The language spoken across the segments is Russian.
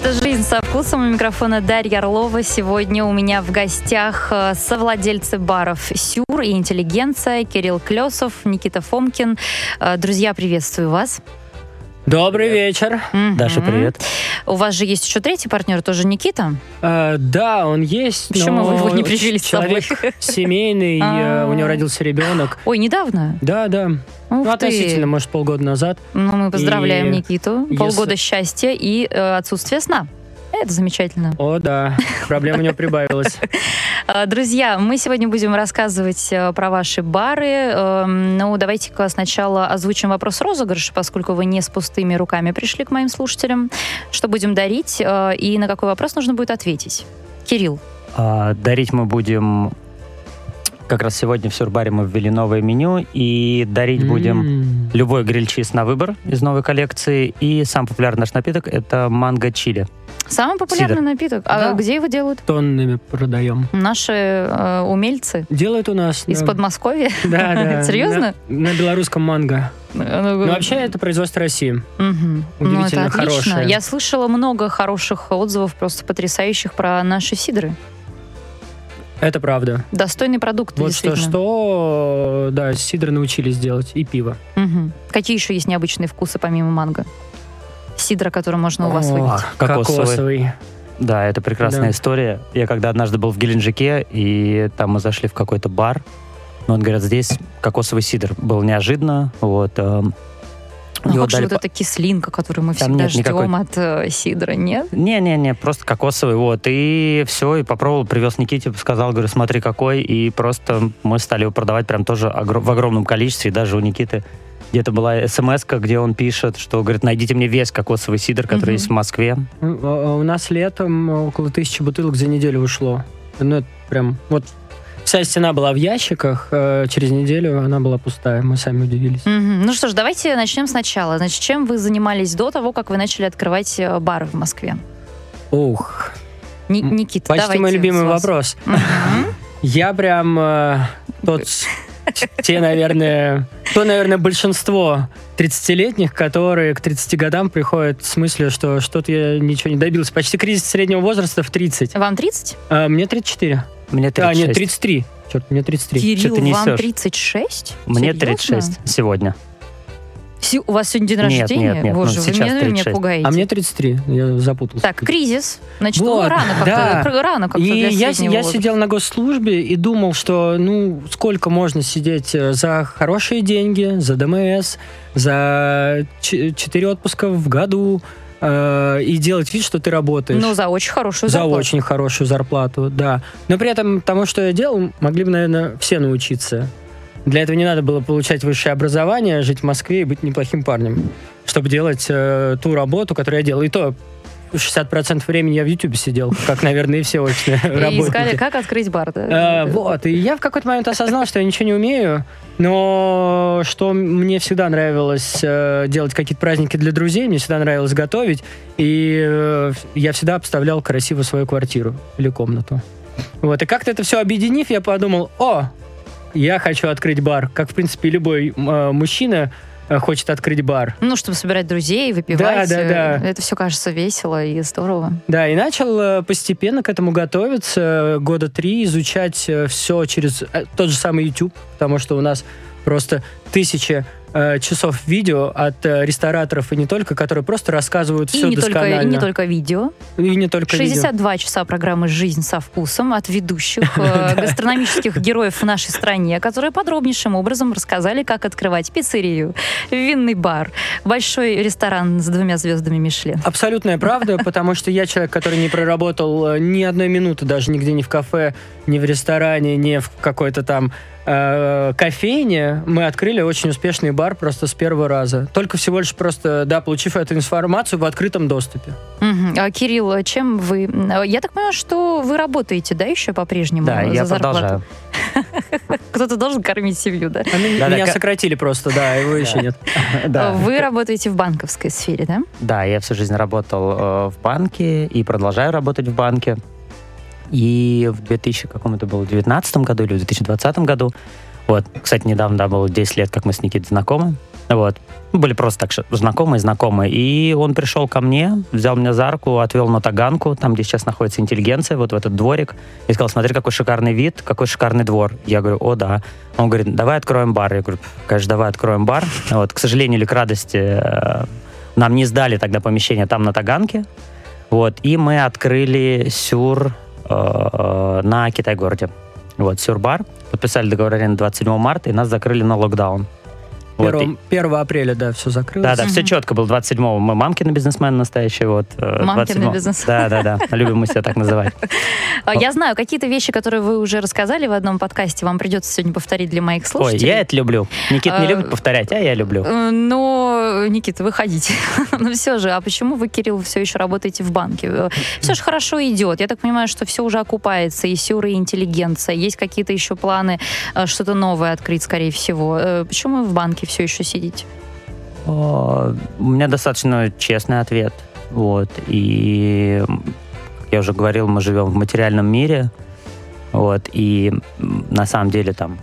Это «Жизнь со вкусом». У микрофона Дарья Орлова. Сегодня у меня в гостях э, совладельцы баров «Сюр» и «Интеллигенция» Кирилл Клесов, Никита Фомкин. Э, Друзья, приветствую вас. Добрый вечер. Мгм. Даша, привет. У вас же есть еще третий партнер, тоже Никита. Э, да, он есть. Почему вы его не привели с Человек собой? семейный, э, у него родился ребенок. Ой, недавно? Да, да. Ух Ну, ты. относительно, может, полгода назад. Ну, мы поздравляем И Никиту. если- Полгода счастья и э, отсутствие сна. Это замечательно. О, да, проблем у него прибавилось. А, Друзья, мы сегодня будем рассказывать э, про ваши бары. Эм, Ну, давайте-ка сначала озвучим вопрос розыгрыша, поскольку вы не с пустыми руками пришли к моим слушателям. Что будем дарить э, и на какой вопрос нужно будет ответить? Кирилл. А, дарить мы будем... Как раз сегодня в Сюрбаре мы ввели новое меню, и дарить будем М. любой гриль-чиз на выбор из новой коллекции. И сам популярный наш напиток — это манго-чили. Самый популярный Сидр. напиток. А Да. где его делают? Тоннами продаем. Наши э, умельцы Делают у нас. из да. Подмосковья. Да, да. Серьезно? На, на белорусском манго. Ну, Ну, вообще, это производство России. Мгм. Ну, это Удивительно отлично. хорошее. Я слышала много хороших отзывов, просто потрясающих про наши сидры. Это правда. Достойный продукт, Вот что, действительно. что, да, сидр научились делать, и пиво. Мгм. Какие еще есть необычные вкусы помимо манго? Сидра, который можно у вас О, выпить. Кокосовый. Кокосовый. Да, это прекрасная Да. история. Я когда однажды был в Геленджике, и там мы зашли в какой-то бар, ну, он говорят, здесь кокосовый сидр. Был неожиданно, вот. эм, Ну, как же вот по- эта кислинка, которую мы Там всегда нет никакой- ждем от э, сидра, нет? Не-не-не, просто кокосовый, вот. И все, и попробовал, привез Никите, сказал, говорю, смотри какой. И просто мы стали его продавать прям тоже огр- в огромном количестве. И даже у Никиты где-то была смс где он пишет, что, говорит, найдите мне весь кокосовый сидр, который Мгм. есть в Москве. Ну, а- а У нас летом около тысячи бутылок за неделю ушло. Ну, это прям... Вот вся стена была в ящиках, через неделю она была пустая, мы сами удивились. Мгм. Ну что ж, давайте начнем сначала. Значит, чем вы занимались до того, как вы начали открывать э, бары в Москве? Ух, Ни- Никита, почти давайте мой любимый вопрос. Мгм. Я прям э, тот... Те, наверное, то, наверное, большинство 30-летних, которые к 30 годам приходят с мыслью, что что-то я ничего не добился. Почти кризис среднего возраста в 30. Вам 30? А, мне 34. Мне А, 36. нет, 33. Черт, мне 33. Кирилл, ты вам несешь? 36? Мне Серьезно? 36 сегодня. Си- У вас сегодня день Нет, рождения? нет, нет, ну, Боже, вы сейчас меня, меня 36. пугаете. А мне 33, я запутался. Так, кризис. Значит, ну, Вот, рано как-то. да. Рано как-то И для я, я сидел на госслужбе и думал, что ну сколько можно сидеть э, за хорошие деньги, за ДМС, за 4 отпуска в году э, и делать вид, что ты работаешь. Ну, за очень хорошую за зарплату. очень хорошую зарплату, да. Но при этом тому, что я делал, могли бы, наверное, все научиться. Для этого не надо было получать высшее образование, жить в Москве и быть неплохим парнем, чтобы делать э, ту работу, которую я делал. И то 60% времени я в Ютубе сидел, как, наверное, и все очные И искали, работники. как открыть бар, да? Э, вот, и я в какой-то момент осознал, что я ничего не умею, но что мне всегда нравилось э, делать какие-то праздники для друзей, мне всегда нравилось готовить, и э, я всегда обставлял красиво свою квартиру или комнату. Вот, и как-то это все объединив, я подумал, о, я хочу открыть бар, как, в принципе, любой э, мужчина э, хочет открыть бар. Ну, чтобы собирать друзей, выпивать. Да, да, э, да. Это все кажется весело и здорово. Да, и начал э, постепенно к этому готовиться, э, года три, изучать все через э, тот же самый YouTube, потому что у нас просто тысячи э, часов видео от э, рестораторов и не только, которые просто рассказывают И все не, только, досконально. и не только видео. И не только видео. 62 часа программы «Жизнь со вкусом» от ведущих э, гастрономических героев в нашей стране, которые подробнейшим образом рассказали, как открывать пиццерию, винный бар, большой ресторан с двумя звездами Мишлен. Абсолютная правда, потому что я человек, который не проработал э, ни одной минуты даже нигде, ни в кафе, ни в ресторане, ни в какой-то там э, кофейне. Мы открыли очень успешный бар просто с первого раза. Только всего лишь просто, да, получив эту информацию в открытом доступе. Мгм. А, Кирилл, а чем вы... м, Я так понимаю, что вы работаете, да, еще по-прежнему Да, за я зарплату? продолжаю. Кто-то должен кормить семью, да? А меня ка- сократили просто, да, его еще нет. Вы работаете в банковской сфере, да? Да, я всю жизнь работал э, в банке и продолжаю работать в банке. И в 2000, каком это было, 2019 году или в 2020 году Вот, кстати, недавно, да, было 10 лет, как мы с Никитой знакомы. Вот. Были просто так знакомые, знакомые. И он пришел ко мне, взял меня за руку, отвел на Таганку, там, где сейчас находится интеллигенция, вот в этот дворик, и сказал, смотри, какой шикарный вид, какой шикарный двор. Я говорю, о, да. Он говорит, давай откроем бар. Я говорю, конечно, давай откроем бар. Вот, к сожалению или к радости, э, нам не сдали тогда помещение там на Таганке. Вот, и мы открыли сюр на Китай-городе. Вот, сюр-бар. Подписали договор аренды 27 марта, и нас закрыли на локдаун. 1, вот. 1 апреля, да, все закрылось. Да, да, угу. все четко было. 27-го мы мамкины бизнесмены настоящие. Вот, э, мамкины бизнес. Да, да, да. Любим мы себя так называть. А, я знаю, какие-то вещи, которые вы уже рассказали в одном подкасте, вам придется сегодня повторить для моих слушателей. Ой, я это люблю. Никит не а, любит повторять, а я люблю. Но, Никита, выходите. Но все же, а почему вы, Кирилл, все еще работаете в банке? Э, все же хорошо идет. Я так понимаю, что все уже окупается, и сюры, и интеллигенция. Есть какие-то еще планы что-то новое открыть, скорее всего. Почему вы в банке все еще сидите? У меня достаточно честный ответ. Вот. И, как я уже говорил, мы живем в материальном мире. Вот. И на самом деле там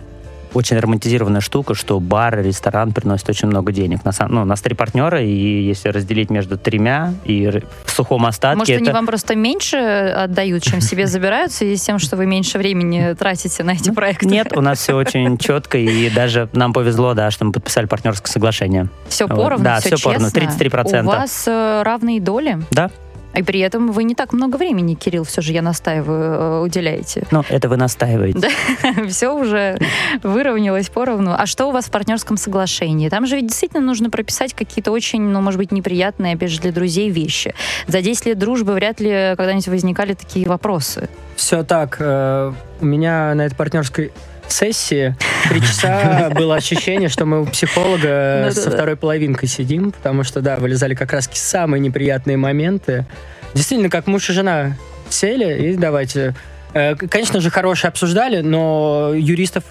очень романтизированная штука, что бар, ресторан приносит очень много денег. На, ну, нас три партнера, и если разделить между тремя и в сухом остатке... Может, это... они вам просто меньше отдают, чем себе забирают, в связи с тем, что вы меньше времени тратите на эти ну, проекты? Нет, у нас все очень четко, и даже нам повезло, да, что мы подписали партнерское соглашение. Все поровну, да, все, все поровну, 33%. У вас э, равные доли? Да. И при этом вы не так много времени, Кирилл, все же, я настаиваю, э, уделяете. Ну, это вы настаиваете. Да, все уже выровнялось поровну. А что у вас в партнерском соглашении? Там же ведь действительно нужно прописать какие-то очень, ну, может быть, неприятные, опять же, для друзей вещи. За 10 лет дружбы вряд ли когда-нибудь возникали такие вопросы. Все так. Э, у меня на этой партнерской сессии три часа было ощущение, что мы у психолога ну со второй половинкой сидим, потому что, да, вылезали как раз самые неприятные моменты. Действительно, как муж и жена сели и давайте... Э, конечно же, хорошие обсуждали, но юристов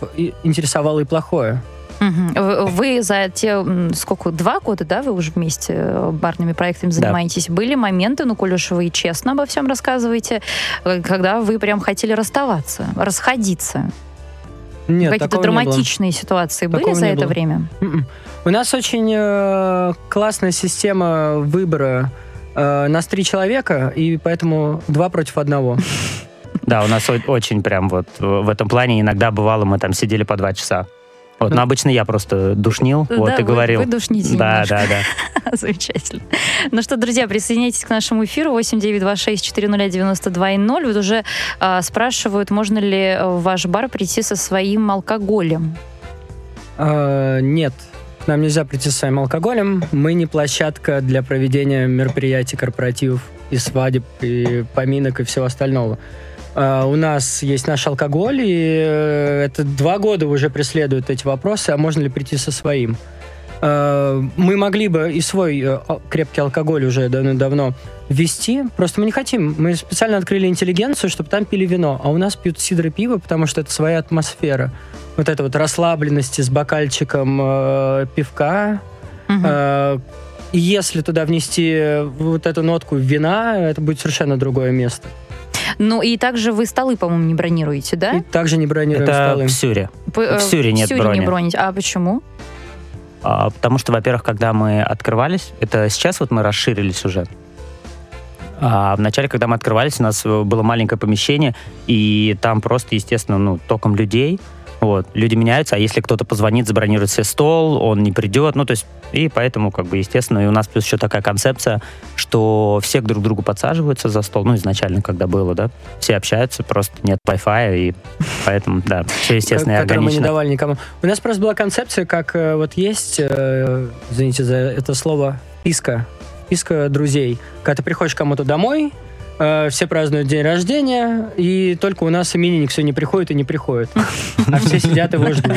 интересовало и плохое. Вы за те, сколько, два года, да, вы уже вместе э, барными проектами занимаетесь? Да. Были моменты, ну, коль уж вы честно обо всем рассказываете, э, когда вы прям хотели расставаться, расходиться? Нет, Какие-то драматичные ситуации такого были за это было. время? М-м. У нас очень э, классная система выбора. Э, нас три человека, и поэтому два против одного. Да, у нас очень прям вот в этом плане иногда бывало, мы там сидели по два часа. Вот, но обычно я просто душнил, да, вот, и вы, говорил. Вы душните Да, немножко. да, да. Замечательно. Ну что, друзья, присоединяйтесь к нашему эфиру 8926-400-92-0. Вот уже э, спрашивают, можно ли в ваш бар прийти со своим алкоголем? Э, нет, к нам нельзя прийти со своим алкоголем. Мы не площадка для проведения мероприятий, корпоративов и свадеб, и поминок, и всего остального. Uh, у нас есть наш алкоголь, и uh, это два года уже преследуют эти вопросы, а можно ли прийти со своим. Uh, мы могли бы и свой э, крепкий алкоголь уже давно-давно ввести, просто мы не хотим. Мы специально открыли интеллигенцию, чтобы там пили вино, а у нас пьют сидр и пиво, потому что это своя атмосфера. Вот эта вот расслабленности с бокальчиком э, пивка. Угу. и если туда внести вот эту нотку вина, это будет совершенно другое место. Ну и также вы столы, по-моему, не бронируете, да? И также не бронируем Это столы. в Сюре. П- в Сюре нет в брони. не бронить. А почему? А, потому что, во-первых, когда мы открывались, это сейчас вот мы расширились уже. А вначале, когда мы открывались, у нас было маленькое помещение, и там просто, естественно, ну, током людей – вот. Люди меняются, а если кто-то позвонит, забронирует себе стол, он не придет. Ну, то есть, и поэтому, как бы, естественно, и у нас плюс еще такая концепция, что все друг к другу подсаживаются за стол. Ну, изначально, когда было, да, все общаются, просто нет Wi-Fi, и поэтому, да, все естественно и органично. мы не давали никому. У нас просто была концепция, как э, вот есть, э, извините за это слово, писка, писка друзей. Когда ты приходишь кому-то домой, Э, все празднуют день рождения, и только у нас именинник все не приходит и не приходит. А все сидят его ждут.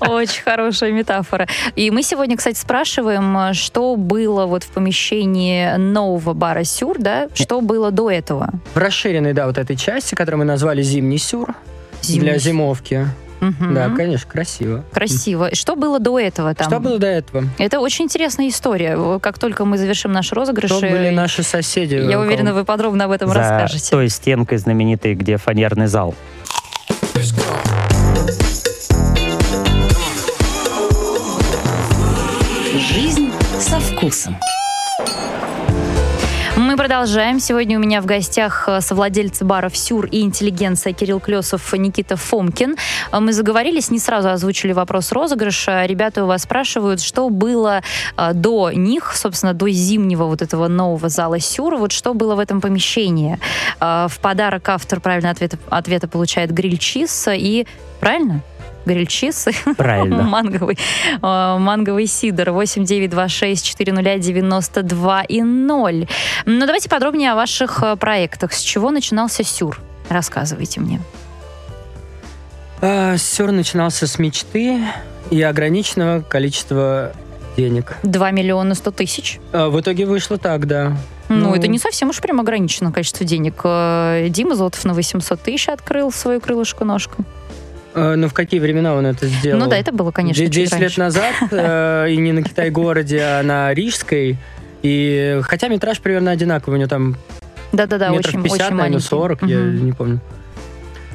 Очень хорошая метафора. И мы сегодня, кстати, спрашиваем, что было вот в помещении нового бара Сюр, да? Что было до этого? В расширенной, да, вот этой части, которую мы назвали Зимний Сюр, для зимовки. Угу. Да, конечно, красиво. Красиво. Что было до этого там? Что было до этого? Это очень интересная история. Как только мы завершим наш розыгрыш... Кто были э, наши соседи? Я уверена, вы подробно об этом За расскажете. той стенкой знаменитой, где фанерный зал. Жизнь со вкусом. Продолжаем. Сегодня у меня в гостях э, совладельцы баров «Сюр» и «Интеллигенция» Кирилл Клесов, Никита Фомкин. Э, мы заговорились, не сразу озвучили вопрос розыгрыша. Ребята у вас спрашивают, что было э, до них, собственно, до зимнего вот этого нового зала «Сюр». Вот что было в этом помещении. В подарок автор правильно ответа, ответа получает гриль-чиз и... Правильно? Грильчиз. Правильно. манговый, э, манговый сидр 8926 400 92 и 0. Ну, давайте подробнее о ваших э, проектах. С чего начинался Сюр? Рассказывайте мне. А, Сюр начинался с мечты и ограниченного количества денег. 2 миллиона 100 тысяч? А, в итоге вышло так, да. Ну, ну, это не совсем уж прям ограниченное количество денег. Э, Дима Золотов на 800 тысяч открыл свою крылышко-ножку. Э, ну, в какие времена он это сделал? Ну да, это было, конечно, 10 лет назад, э, и не на Китай-городе, а на Рижской. И хотя метраж примерно одинаковый, у него там да-да-да, очень, 50, очень наверное, 40, угу. я не помню.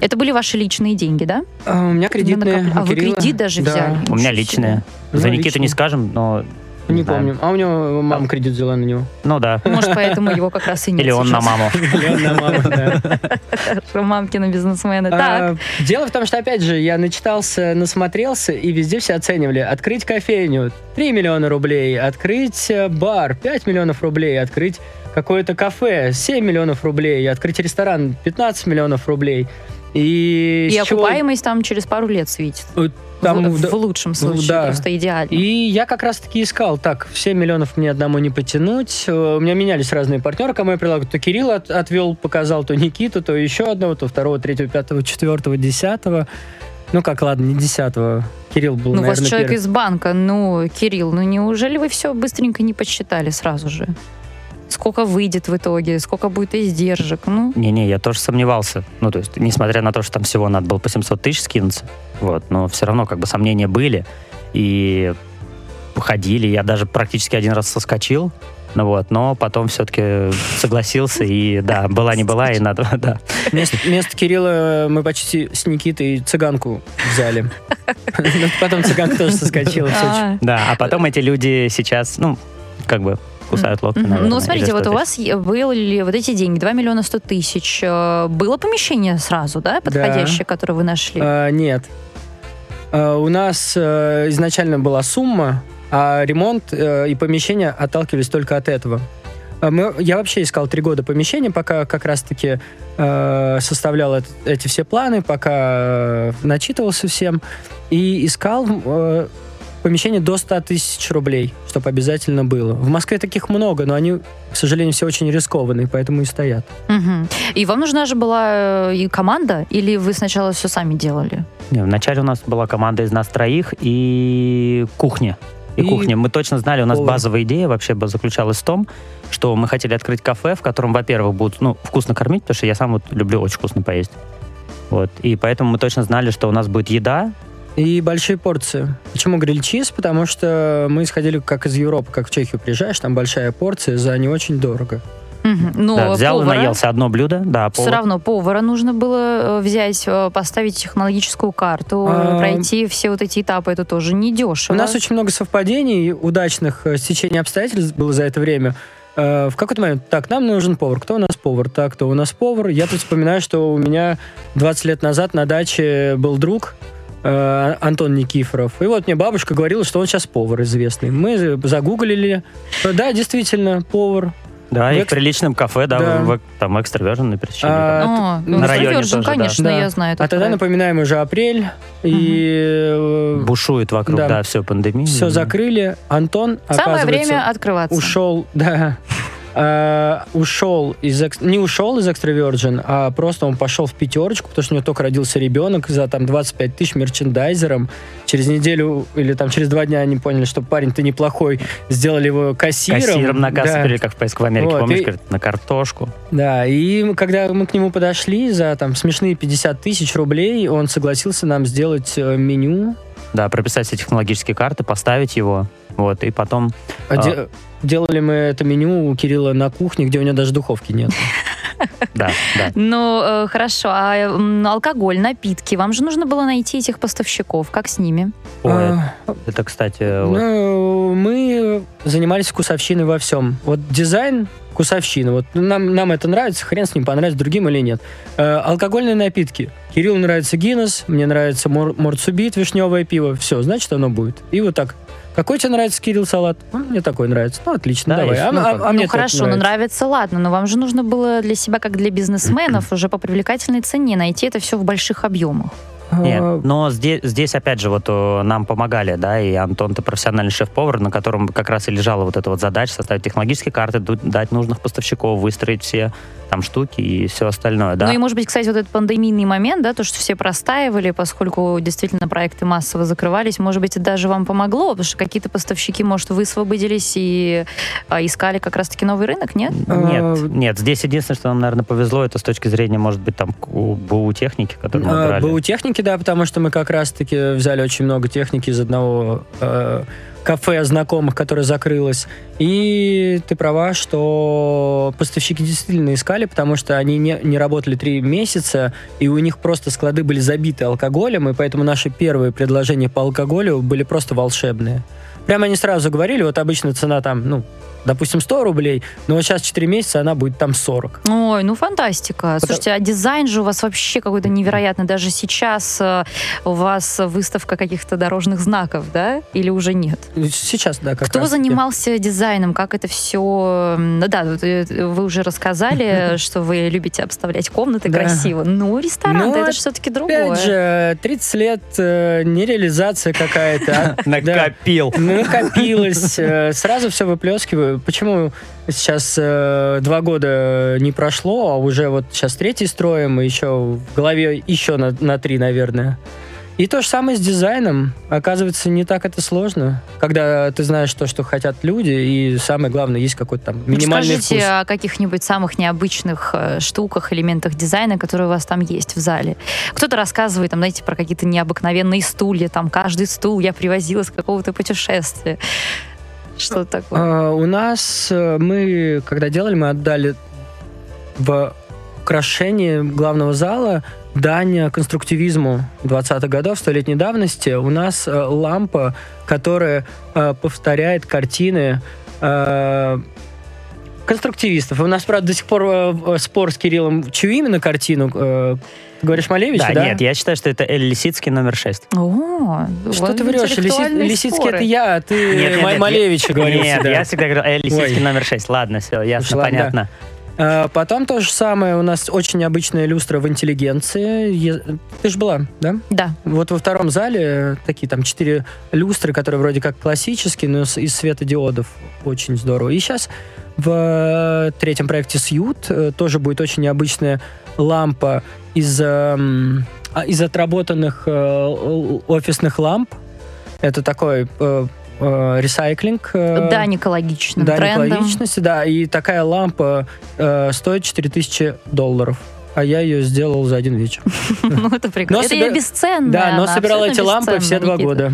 Это были ваши личные деньги, да? А, у меня кредитные. А вы кредит даже да. взяли? У меня личные. За Никиту не скажем, но не, помню. А у него мама кредит взяла на него. Ну да. Может, поэтому его как раз и нет Или он на маму. Или он на маму, да. Мамкины бизнесмены. А, так. Дело в том, что, опять же, я начитался, насмотрелся, и везде все оценивали. Открыть кофейню 3 миллиона рублей, открыть э, бар 5 миллионов рублей, открыть какое-то кафе 7 миллионов рублей, открыть ресторан 15 миллионов рублей. И, и окупаемость чего... там через пару лет светит. Там, в, в лучшем случае, да. просто идеально. И я как раз-таки искал, так, 7 миллионов мне одному не потянуть. Э, у меня менялись разные партнеры, кому я предлагал. То Кирилл от, отвел, показал, то Никиту, то еще одного, то второго, третьего, пятого, четвертого, десятого. Ну как, ладно, не десятого. Кирилл был, Ну, наверное, у вас человек первый. из банка. Ну, Кирилл, ну неужели вы все быстренько не посчитали сразу же? Сколько выйдет в итоге, сколько будет издержек. Ну. Не-не, я тоже сомневался. Ну, то есть, несмотря на то, что там всего надо было по 700 тысяч скинуться, вот, но все равно как бы сомнения были. И ходили, я даже практически один раз соскочил, ну вот, но потом все-таки согласился, и да, была не была, и надо, да. Вместо, вместо Кирилла мы почти с Никитой цыганку взяли. Потом цыганка тоже соскочила. Да, а потом эти люди сейчас, ну, как бы кусают локти, наверное. Ну, смотрите, вот у вас были вот эти деньги, 2 миллиона 100 тысяч. Э, было помещение сразу, да, подходящее, которое вы нашли? А, нет. А, у нас а, изначально была сумма, а ремонт а, и помещение отталкивались только от этого. Мы, я вообще искал три года помещения, пока как раз-таки э, составлял это, эти все планы, пока э, начитывался всем. И искал э, помещение до 100 тысяч рублей, чтобы обязательно было. В Москве таких много, но они, к сожалению, все очень рискованные, поэтому и стоят. Угу. И вам нужна же была э, и команда, или вы сначала все сами делали? Не, вначале у нас была команда из нас троих и кухня. И, и кухня. Мы точно знали, у нас повар. базовая идея вообще заключалась в том, что мы хотели открыть кафе, в котором, во-первых, будут ну, вкусно кормить, потому что я сам вот люблю очень вкусно поесть. Вот. И поэтому мы точно знали, что у нас будет еда, и большие порции. Почему гриль-чиз? Потому что мы исходили как из Европы, как в Чехию приезжаешь, там большая порция за не очень дорого. Угу. Но да, взял повара, и наелся одно блюдо, да. Повар. Все равно повара нужно было э, взять, э, поставить технологическую карту, а... пройти все вот эти этапы. Это тоже не дешево. У нас очень много совпадений, удачных э, стечений обстоятельств было за это время. В какой-то момент, так, нам нужен повар. Кто у нас повар? Так, кто у нас повар? Я тут вспоминаю, что у меня 20 лет назад на даче был друг, Э, Антон Никифоров. И вот мне бабушка говорила, что он сейчас повар известный. Мы загуглили. Да, действительно, повар. Да, в и экс... в приличном кафе, да, да. В, там экстравержен на пересечении. А, а, на районе тоже, конечно, да. я знаю. А тогда, напоминаем, уже апрель, угу. и... Э, Бушует вокруг, да, да все, пандемия. Все закрыли. Антон, Самое время открываться. Ушел, да, э, ушел из не ушел из Extra Virgin, а просто он пошел в пятерочку, потому что у него только родился ребенок за там 25 тысяч мерчендайзером. Через неделю или там через два дня они поняли, что парень-то неплохой, сделали его кассиром. Кассиром на кассу да. как в поиск в Америке, вот, помнишь, и... на картошку. Да, и когда мы к нему подошли за там смешные 50 тысяч рублей, он согласился нам сделать э, меню. Да, прописать все технологические карты, поставить его, вот, и потом... А, а... Де- делали мы это меню у Кирилла на кухне, где у него даже духовки нет. Да, да. Ну, э, хорошо. А алкоголь, напитки, вам же нужно было найти этих поставщиков. Как с ними? Ой, А, это, кстати, Ну, мы занимались вкусовщиной во всем. Вот дизайн вкусовщина. Вот нам, нам это нравится, хрен с ним, понравится другим или нет. Э, алкогольные напитки. Кириллу нравится Гиннес, мне нравится Мор, Морцубит, вишневое пиво. Все, значит, оно будет. И вот так. Какой тебе нравится, Кирилл, салат? «Ну, мне такой нравится. Ну, отлично, Да, давай. есть, А, ну, а- а мне ну хорошо, ну нравится. нравится, ладно, но вам же нужно было для себя, как для бизнесменов, уже по привлекательной цене найти это все в больших объемах. Нет, А, но здесь, здесь опять же вот э, нам помогали, да, и Антон, ты профессиональный шеф-повар, на котором как раз и лежала вот эта вот задача составить технологические карты, дать нужных поставщиков, выстроить все там штуки и все остальное, да. Ну и, может быть, кстати, вот этот пандемийный момент, да, то, что все простаивали, поскольку действительно проекты массово закрывались, может быть, это даже вам помогло, потому что какие-то поставщики, может, высвободились и а, искали как раз-таки новый рынок, нет? Нет, А, нет, здесь единственное, что нам, наверное, повезло, это с точки зрения, может быть, там, у БУ техники, которую мы А, брали. БУ техники, да, потому что мы как раз-таки взяли очень много техники из одного э, кафе знакомых, которое закрылось. И ты права, что поставщики действительно искали, потому что они не, не работали три месяца, и у них просто склады были забиты алкоголем, и поэтому наши первые предложения по алкоголю были просто волшебные. Прямо они сразу говорили, вот обычно цена там, ну, допустим, 100 рублей, но вот сейчас 4 месяца она будет там 40. Ой, ну фантастика. Слушайте, а дизайн же у вас вообще какой-то невероятный. Даже сейчас э, у вас выставка каких-то дорожных знаков, да? Или уже нет? Сейчас, да, как Кто раз-таки. занимался дизайном? Как это все... Ну да, э, вы уже рассказали, что вы любите обставлять комнаты Да. красиво. Ну, ресторан Ну, это же все-таки другое. Опять же, 30 лет э, нереализация какая-то. а? Накопил. Ну, Накопилось, сразу все выплескиваю. Почему сейчас э, два года не прошло, а уже вот сейчас третий строим, и еще в голове еще на, на три, наверное. И то же самое с дизайном. Оказывается, не так это сложно, когда ты знаешь то, что хотят люди, и самое главное, есть какой-то там минимальный Расскажите вкус. о каких-нибудь самых необычных э, штуках, элементах дизайна, которые у вас там есть в зале. Кто-то рассказывает, там, знаете, про какие-то необыкновенные стулья, там, каждый стул я привозила с какого-то путешествия. Что такое? А, У нас э, мы, когда делали, мы отдали в украшении главного зала дань конструктивизму 20-х годов, столетней давности. У нас э, лампа, которая э, повторяет картины э, конструктивистов. У нас, правда, до сих пор э, спор с Кириллом, чью именно картину? э, говоришь Малевича, Да, да? нет, я считаю, что это Эль Лисицкий номер 6. О, Что ты врешь? Лиси- Лисицкий это я, а ты Нет, нет, нет, Малевича говорил Нет, всегда. я всегда говорю Эль Лисицкий Ой. номер 6. Ладно, все, ясно, ладно. понятно. А, Потом то же самое, у нас очень необычная люстра в интеллигенции. Е- Ты же была, да? Да. Вот во втором зале такие там четыре люстры, которые вроде как классические, но из светодиодов. Очень здорово. И сейчас в э, третьем проекте «Сьют» э, тоже будет очень необычная лампа из, эм, а, из отработанных э, офисных ламп. Это такой ресайклинг. э, Да, экологичным да, трендом. экологичности, да. И такая лампа э, стоит 4000 долларов. А я ее сделал за один вечер. Ну, это прикольно. Но это бесценная. Да, но собирал эти лампы все два года.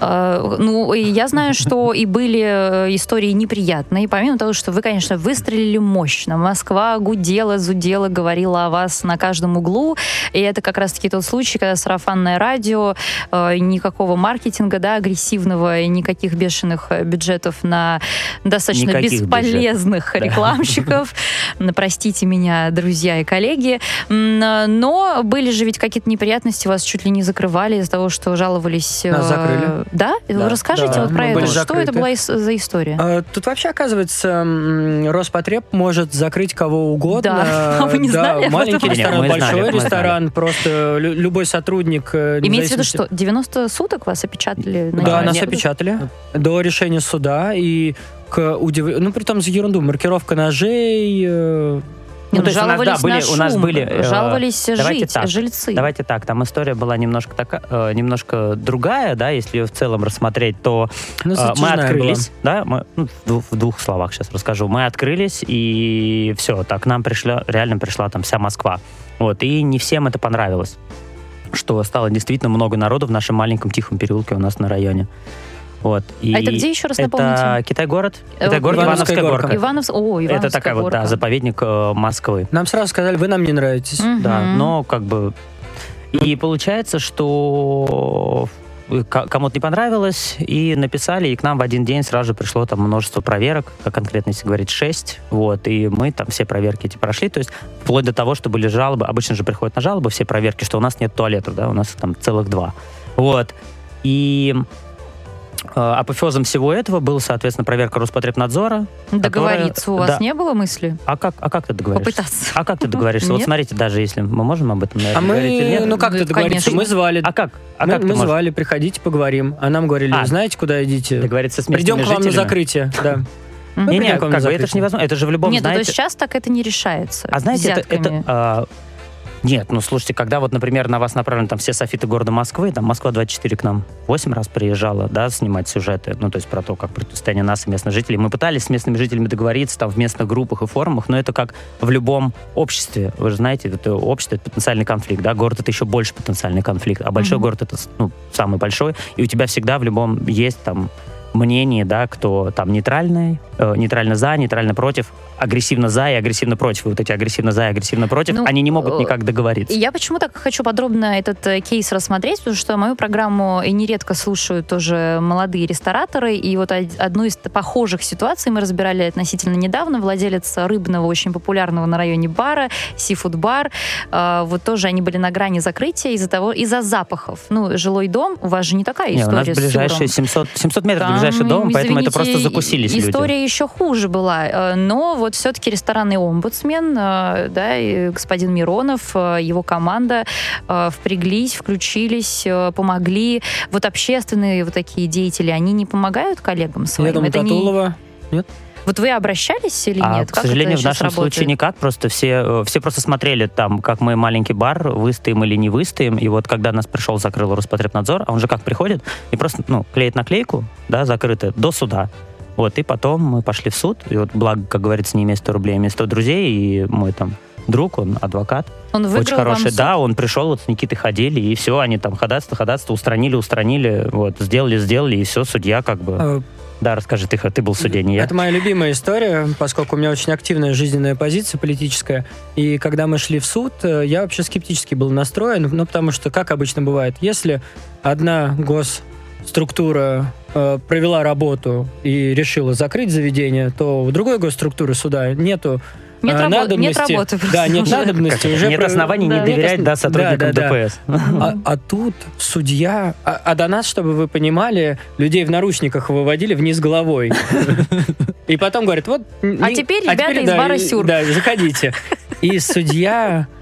Э, Ну, я знаю, что и были э, истории неприятные. Помимо того, что вы, конечно, выстрелили мощно. Москва гудела, зудела, говорила о вас на каждом углу. И это как раз-таки тот случай, когда сарафанное радио, э, никакого маркетинга, да, агрессивного, и никаких бешеных бюджетов на достаточно Никаких бесполезных Да. рекламщиков. М, Простите меня, друзья и коллеги. Но были же ведь какие-то неприятности, вас чуть ли не закрывали из-за того, что жаловались... Нас закрыли. Да? Да. Расскажите Да, вот про мы это. были Что закрыты. это была за история? А, Тут вообще, оказывается, Роспотреб может закрыть кого угодно. Да. А вы не Да, знали Маленький ресторан, знали, большой знали. ресторан, просто лю- любой сотрудник... э, Имеется в виду, что 90 суток вас опечатали? на Да, нас Нет? опечатали до решения суда, и к удивлению... Ну, при том за ерунду, маркировка ножей... э, Ну, ну, то есть у нас, да, были- на у нас шум, были, э, жаловались давайте жить, так, жильцы. Давайте так, там история была немножко такая, э, немножко другая, да, если ее в целом рассмотреть, то ну, э, мы открылись, да, мы, ну, в, двух, в двух словах сейчас расскажу. Мы открылись, и все, так нам пришла, реально пришла там вся Москва. Вот, и не всем это понравилось, что стало действительно много народу в нашем маленьком тихом переулке у нас на районе. Вот. И А это где еще раз Это напомните? Китай-город. Э, Китай-город, Ивановская Ивановская горка. горка. Ивановс... О, Ивановская Это такая вот, горка. да, заповедник э, Москвы. Нам сразу сказали, вы нам не нравитесь. Мгм. Да, но как бы... И получается, что кому-то не понравилось, и написали, и к нам в один день сразу же пришло там множество проверок, как конкретно, если говорить, 6, вот, и мы там все проверки эти прошли, то есть вплоть до того, что были жалобы, обычно же приходят на жалобы все проверки, что у нас нет туалетов, да, у нас там целых два, вот, и э, апофеозом всего этого был, соответственно, проверка Роспотребнадзора. Договориться у вас да. не было мысли? А как, а как ты договоришься? Попытаться. А как ты договоришься? Вот Нет? смотрите, даже если мы можем об этом, наверное, А говорить или мы, нет? ну как Да, ты договориться? конечно. Мы звали, А как? А мы, как мы можешь звали, приходите, поговорим. А нам говорили, А. знаете, куда идите? договориться с Придем к вам на закрытие, да. Не, не, как бы это же невозможно. Это же в любом, Нет, ну, то знаете... есть сейчас так это не решается. А знаете, это... это, взятками. Нет, ну слушайте, когда вот, например, на вас направлены там все софиты города Москвы, там Москва-24 к нам 8 раз приезжала, да, снимать сюжеты, ну то есть про то, как противостояние нас и местных жителей. Мы пытались с местными жителями договориться там в местных группах и форумах, но это как в любом обществе. Вы же знаете, это общество, это потенциальный конфликт, да, город это еще больше потенциальный конфликт, а большой Мгм. город это ну, самый большой, и у тебя всегда в любом есть там мнение, да, кто там нейтральный, э, нейтрально за, нейтрально против, агрессивно за и агрессивно против. И вот эти агрессивно за и агрессивно против, Ну, они не могут э, никак договориться. Я почему так хочу подробно этот э, кейс рассмотреть, потому что мою программу и нередко слушают тоже молодые рестораторы, и вот од- одну из похожих ситуаций мы разбирали относительно недавно. Владелец рыбного, очень популярного на районе бара, сифуд-бар, э, вот тоже они были на грани закрытия из-за того, из-за запахов. Ну, жилой дом, у вас же не такая Не, у история нас ближайшие сыром. 700, 700 метров до Там, ближайший дом, поэтому это извините, просто закусились люди. История еще хуже была. Э, Но вот все-таки ресторанный омбудсмен, э, да, и господин Миронов, э, его команда э, впряглись, включились, помогли. Вот общественные вот такие деятели, они не помогают коллегам своим? Я думаю, Это не- Татулова. Вот вы обращались или А, нет? к Как сожалению, в нашем работает? случае никак. Просто все, все просто смотрели там, как мы маленький бар, выстоим или не выстоим. И вот когда нас пришел, закрыл Роспотребнадзор, а он же как приходит и просто ну, клеит наклейку, да, закрытая, до суда. Вот, и потом мы пошли в суд. И вот, благо, как говорится, не имея 100 рублей, имея 100 друзей. И мой там друг, он адвокат, Он выиграл очень вам хороший. суд? Да, он пришел, вот с Никитой ходили, и все, они там ходатайство, ходатайство, устранили, устранили, вот, сделали, сделали, и все, судья как бы... Э, Да, расскажи, ты, ты был в суде, не я. Это моя любимая история, поскольку у меня очень активная жизненная позиция политическая. И когда мы шли в суд, э, я вообще скептически был настроен, ну, потому что, как обычно бывает, если одна госструктура э, провела работу и решила закрыть заведение, то у другой госструктуры суда нету Нет, э, рабо- нет надобности. работы Да, нет уже. надобности. Уже Нет про- оснований да. не доверять, Нет да, сотрудникам да, да, да. ДПС. А, а тут судья... А, а до нас, чтобы вы понимали, людей в наручниках выводили вниз головой. И потом говорят, вот... А теперь ребята из бара «Сюр». Да, заходите. И судья э,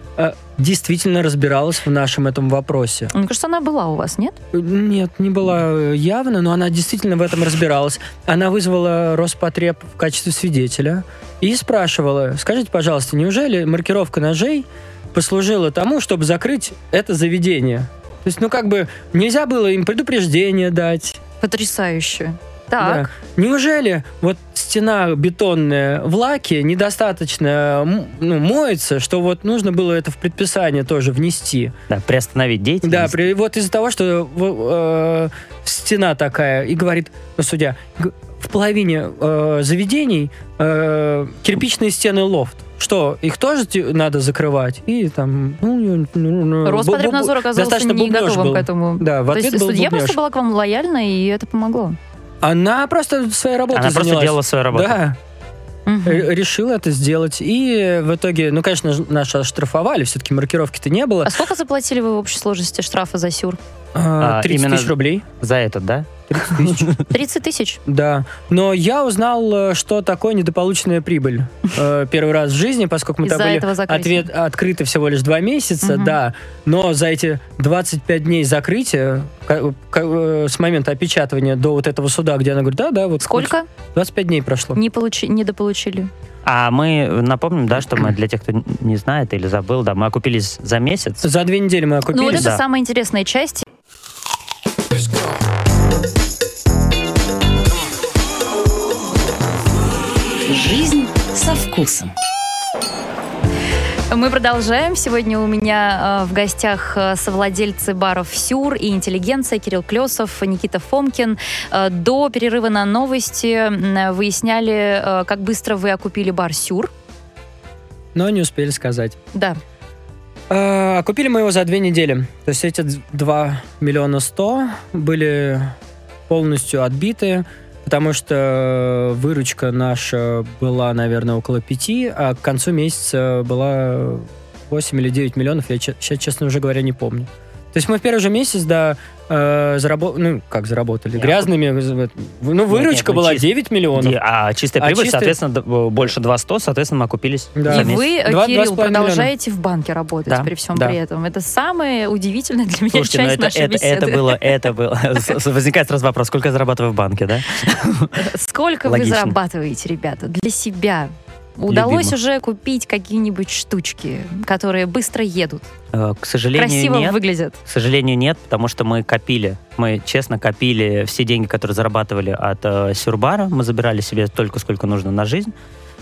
действительно разбиралась в нашем этом вопросе. Мне кажется, она была у вас, нет? Нет, не была э, явно, но она действительно в этом разбиралась. Она вызвала Роспотреб в качестве свидетеля и спрашивала, скажите, пожалуйста, неужели маркировка ножей послужила тому, чтобы закрыть это заведение? То есть, ну, как бы, нельзя было им предупреждение дать. Потрясающе. Так. Да. Неужели вот стена бетонная в лаке недостаточно ну, моется, что вот нужно было это в предписание тоже внести? Да, приостановить Да, деятельность. при, вот из-за того, что э, стена такая, и говорит ну, судья, в половине э, заведений э, кирпичные стены лофт. Что, их тоже надо закрывать? И там... Ну, ну, ну, Роспотребнадзор бу- бу- оказался достаточно не готовым был. к этому. Да, в То ответ есть был судья бубнёж. просто была к вам лояльна, и это помогло. Она просто своей работой Она просто занялась. делала свою работу. Да, Мгм. р- решила это сделать. И в итоге, ну, конечно, нас оштрафовали, все-таки маркировки-то не было. А сколько заплатили вы в общей сложности штрафа за сюр? А, А, 30 именно- тысяч рублей. За этот, да? 30 тысяч. 30 тысяч? Да. Но я узнал, э, что такое недополученная прибыль э, первый раз в жизни, поскольку мы там были ответ, открыты всего лишь два месяца, Мгм. да. Но за эти 25 дней закрытия, э, с момента опечатывания до вот этого суда, где она говорит, да, да, вот Сколько 25 дней прошло. не получи, недополучили? А мы напомним, да, что мы для тех, кто не знает или забыл, да, мы окупились за месяц. За две недели мы Ну, вот окупились. это да. самая интересная часть. Вкусом. Мы продолжаем. Сегодня у меня э, в гостях э, совладельцы баров «Сюр» и «Интеллигенция» Кирилл Клесов, Никита Фомкин. Э, до перерыва на новости выясняли, как быстро вы окупили бар «Сюр». Но не успели сказать. Да. А, Купили мы его за две недели. То есть эти 2 миллиона 100 были полностью отбиты, потому что выручка наша была, наверное, около 5, а к концу месяца была 8 или 9 миллионов, я сейчас, честно уже говоря, не помню. То есть мы в первый же месяц, да, заработали, ну, как заработали, Не, грязными, ну, нет, выручка ну, была чист- 9 миллионов. И- а чистая А прибыль, чистая- соответственно, д- больше 200, соответственно, мы окупились Да. И вы, э, Два- два с Кирилл, продолжаете в банке работать Да, при всем да. при этом. Это самое удивительное для меня Слушайте, ну часть это, нашей это, беседы. это было, это было. Возникает сразу вопрос, сколько я зарабатываю в банке, да? Сколько вы зарабатываете, ребята, для себя? Удалось Любимо. уже купить какие-нибудь штучки, которые быстро едут, Э, К сожалению, красиво нет. выглядят? К сожалению, нет, потому что мы копили. Мы честно копили все деньги, которые зарабатывали от э, Сюрбара. Мы забирали себе только сколько нужно на жизнь.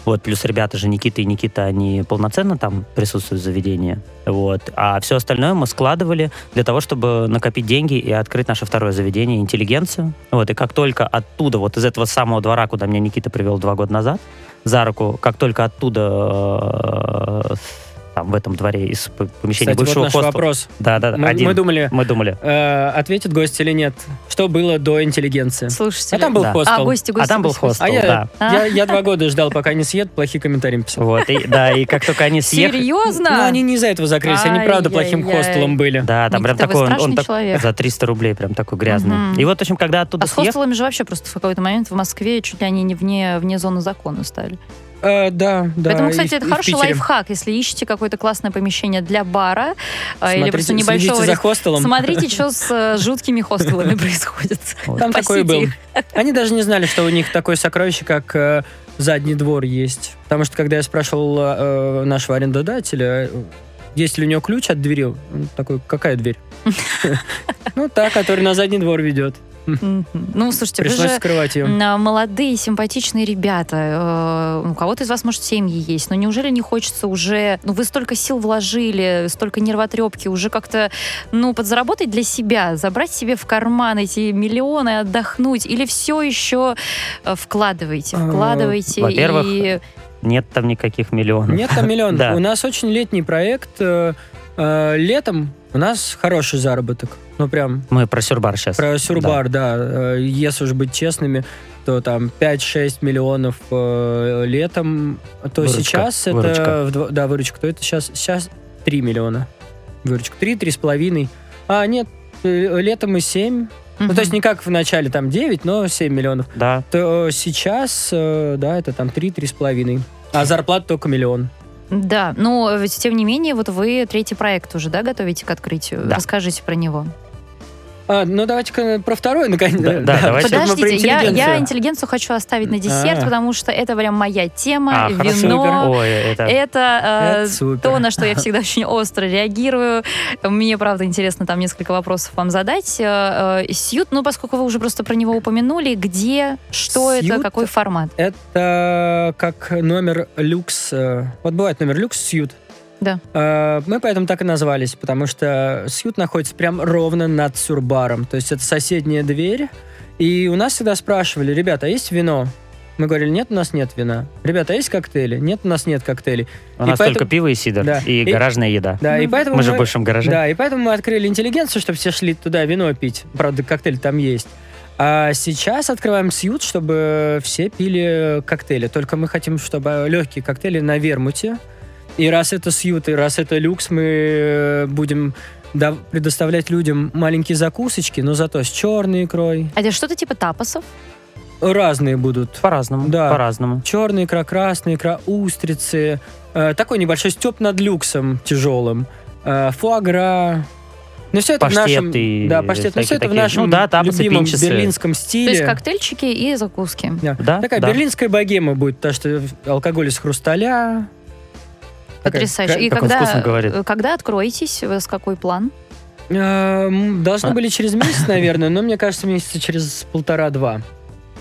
Вот, плюс ребята же Никита и Никита, они полноценно там присутствуют в заведении. Вот. А все остальное мы складывали для того, чтобы накопить деньги и открыть наше второе заведение «Интеллигенцию». Вот. И как только оттуда, вот из этого самого двора, куда меня Никита привел два года назад, за руку, как только оттуда э, там в этом дворе из помещения Кстати, вот бывшего наш хостела- вопрос. Да, да, да. Мы, один. мы думали, Мы думали. э, ответит гость или нет. Что было до интеллигенции? Слушайте, А там был Да. хостел. А, гости, гости, а там был гости, хостел, А я, да. А? я, я два года ждал, пока не съедут, плохие комментарии писал. Вот, и, да, и как только они съехали... Серьезно? Ну, они не из-за этого закрылись, они правда плохим хостелом были. Да, там прям такой, он, за 300 рублей прям такой грязный. И вот, в общем, когда оттуда А с хостелами же вообще просто в какой-то момент в Москве чуть ли они не вне зоны закона стали. Э, да, да. Поэтому, и кстати, в- это и хороший лайфхак. Если ищете какое-то классное помещение для бара или Смотрите, просто следите небольшого... за хостелом. Смотрите, что с э, жуткими хостелами происходит. Там такой был. Они даже не знали, что у них такое сокровище, как э, задний двор есть. Потому что, когда я спрашивал э, нашего арендодателя, э, есть ли у него ключ от двери, он такой, какая дверь? Ну, та, которая на задний двор ведет. Ну, слушайте, вы Пришлось же скрывать ее. молодые, симпатичные ребята. Э, У кого-то из вас, может, семьи есть. Но неужели не хочется уже... Ну, вы столько сил вложили, столько нервотрепки, уже как-то, ну, подзаработать для себя, забрать себе в карман эти миллионы, отдохнуть? Или все еще э, вкладываете, А, вкладываете во-первых, и... Нет там никаких миллионов. Нет там миллион. Да. У нас очень летний проект. э, э, Летом у нас хороший заработок. Ну, прям Мы про Сюрбар сейчас. Про Сюрбар, да. Э, Если уж быть честными, то там 5-6 миллионов э, летом, то Выручка, сейчас это... выручка. в дво- да, выручка. То это сейчас, сейчас 3 миллиона. Выручка. 3-3,5. А, нет, э, летом и 7. Ну, то есть не как в начале там 9, но 7 миллионов. Да. То сейчас, э, да, это там 3-3,5. А зарплата только миллион. Да, но тем не менее, вот вы третий проект уже, да, готовите к открытию? Да. Расскажите про него. А, ну, давайте-ка про второй, наконец. Да, да, давайте. Подождите, я, я интеллигенцию. хочу оставить на десерт, А. потому что это прям моя тема, А, вино. Ой, это... Это, э, Это супер. то, на что я всегда очень остро реагирую. Мне, правда, интересно там несколько вопросов вам задать. Э, э, Сьют, ну, поскольку вы уже просто про него упомянули, где, что это, Сьют? какой формат? Это как номер люкс. Вот бывает номер люкс Сьют. Да. Э, Мы поэтому так и назвались, потому что Сьют находится прям ровно над Сюрбаром. То есть это соседняя дверь. И у нас всегда спрашивали, ребята, а есть вино? Мы говорили, нет, у нас нет вина. Ребята, а есть коктейли? Нет, у нас нет коктейлей. У нас и поэтому- только пиво и сидр. Да. И, И- гаражная еда. Да, и Мгм. поэтому Мы же в большом гараже. Да, и поэтому мы открыли интеллигенцию, чтобы все шли туда вино пить. Правда, коктейль там есть. А сейчас открываем сьют, чтобы все пили коктейли. Только мы хотим, чтобы легкие коктейли на вермуте. И раз это сьют, и раз это люкс, мы э, будем да- предоставлять людям маленькие закусочки, но зато с черной икрой. А это что-то типа тапосов? Разные будут. По-разному. Да. По-разному. Черная икра, красная икра, устрицы. Э, такой небольшой степ над люксом тяжелым. Э, фуагра. Ну, все это в нашем... Да, паштет. Ну, все это в такие. нашем Ну да, тапосы, любимом пинчесы. берлинском То есть стиле. коктейльчики и закуски. Да. Да, Такая да. берлинская богема будет, потому что алкоголь из хрусталя. Потрясающе. И как он когда, вкусно говорит. э, когда откроетесь, вы с какой план? Эм, Должны А. были через месяц, наверное, но мне кажется, месяца через полтора-два.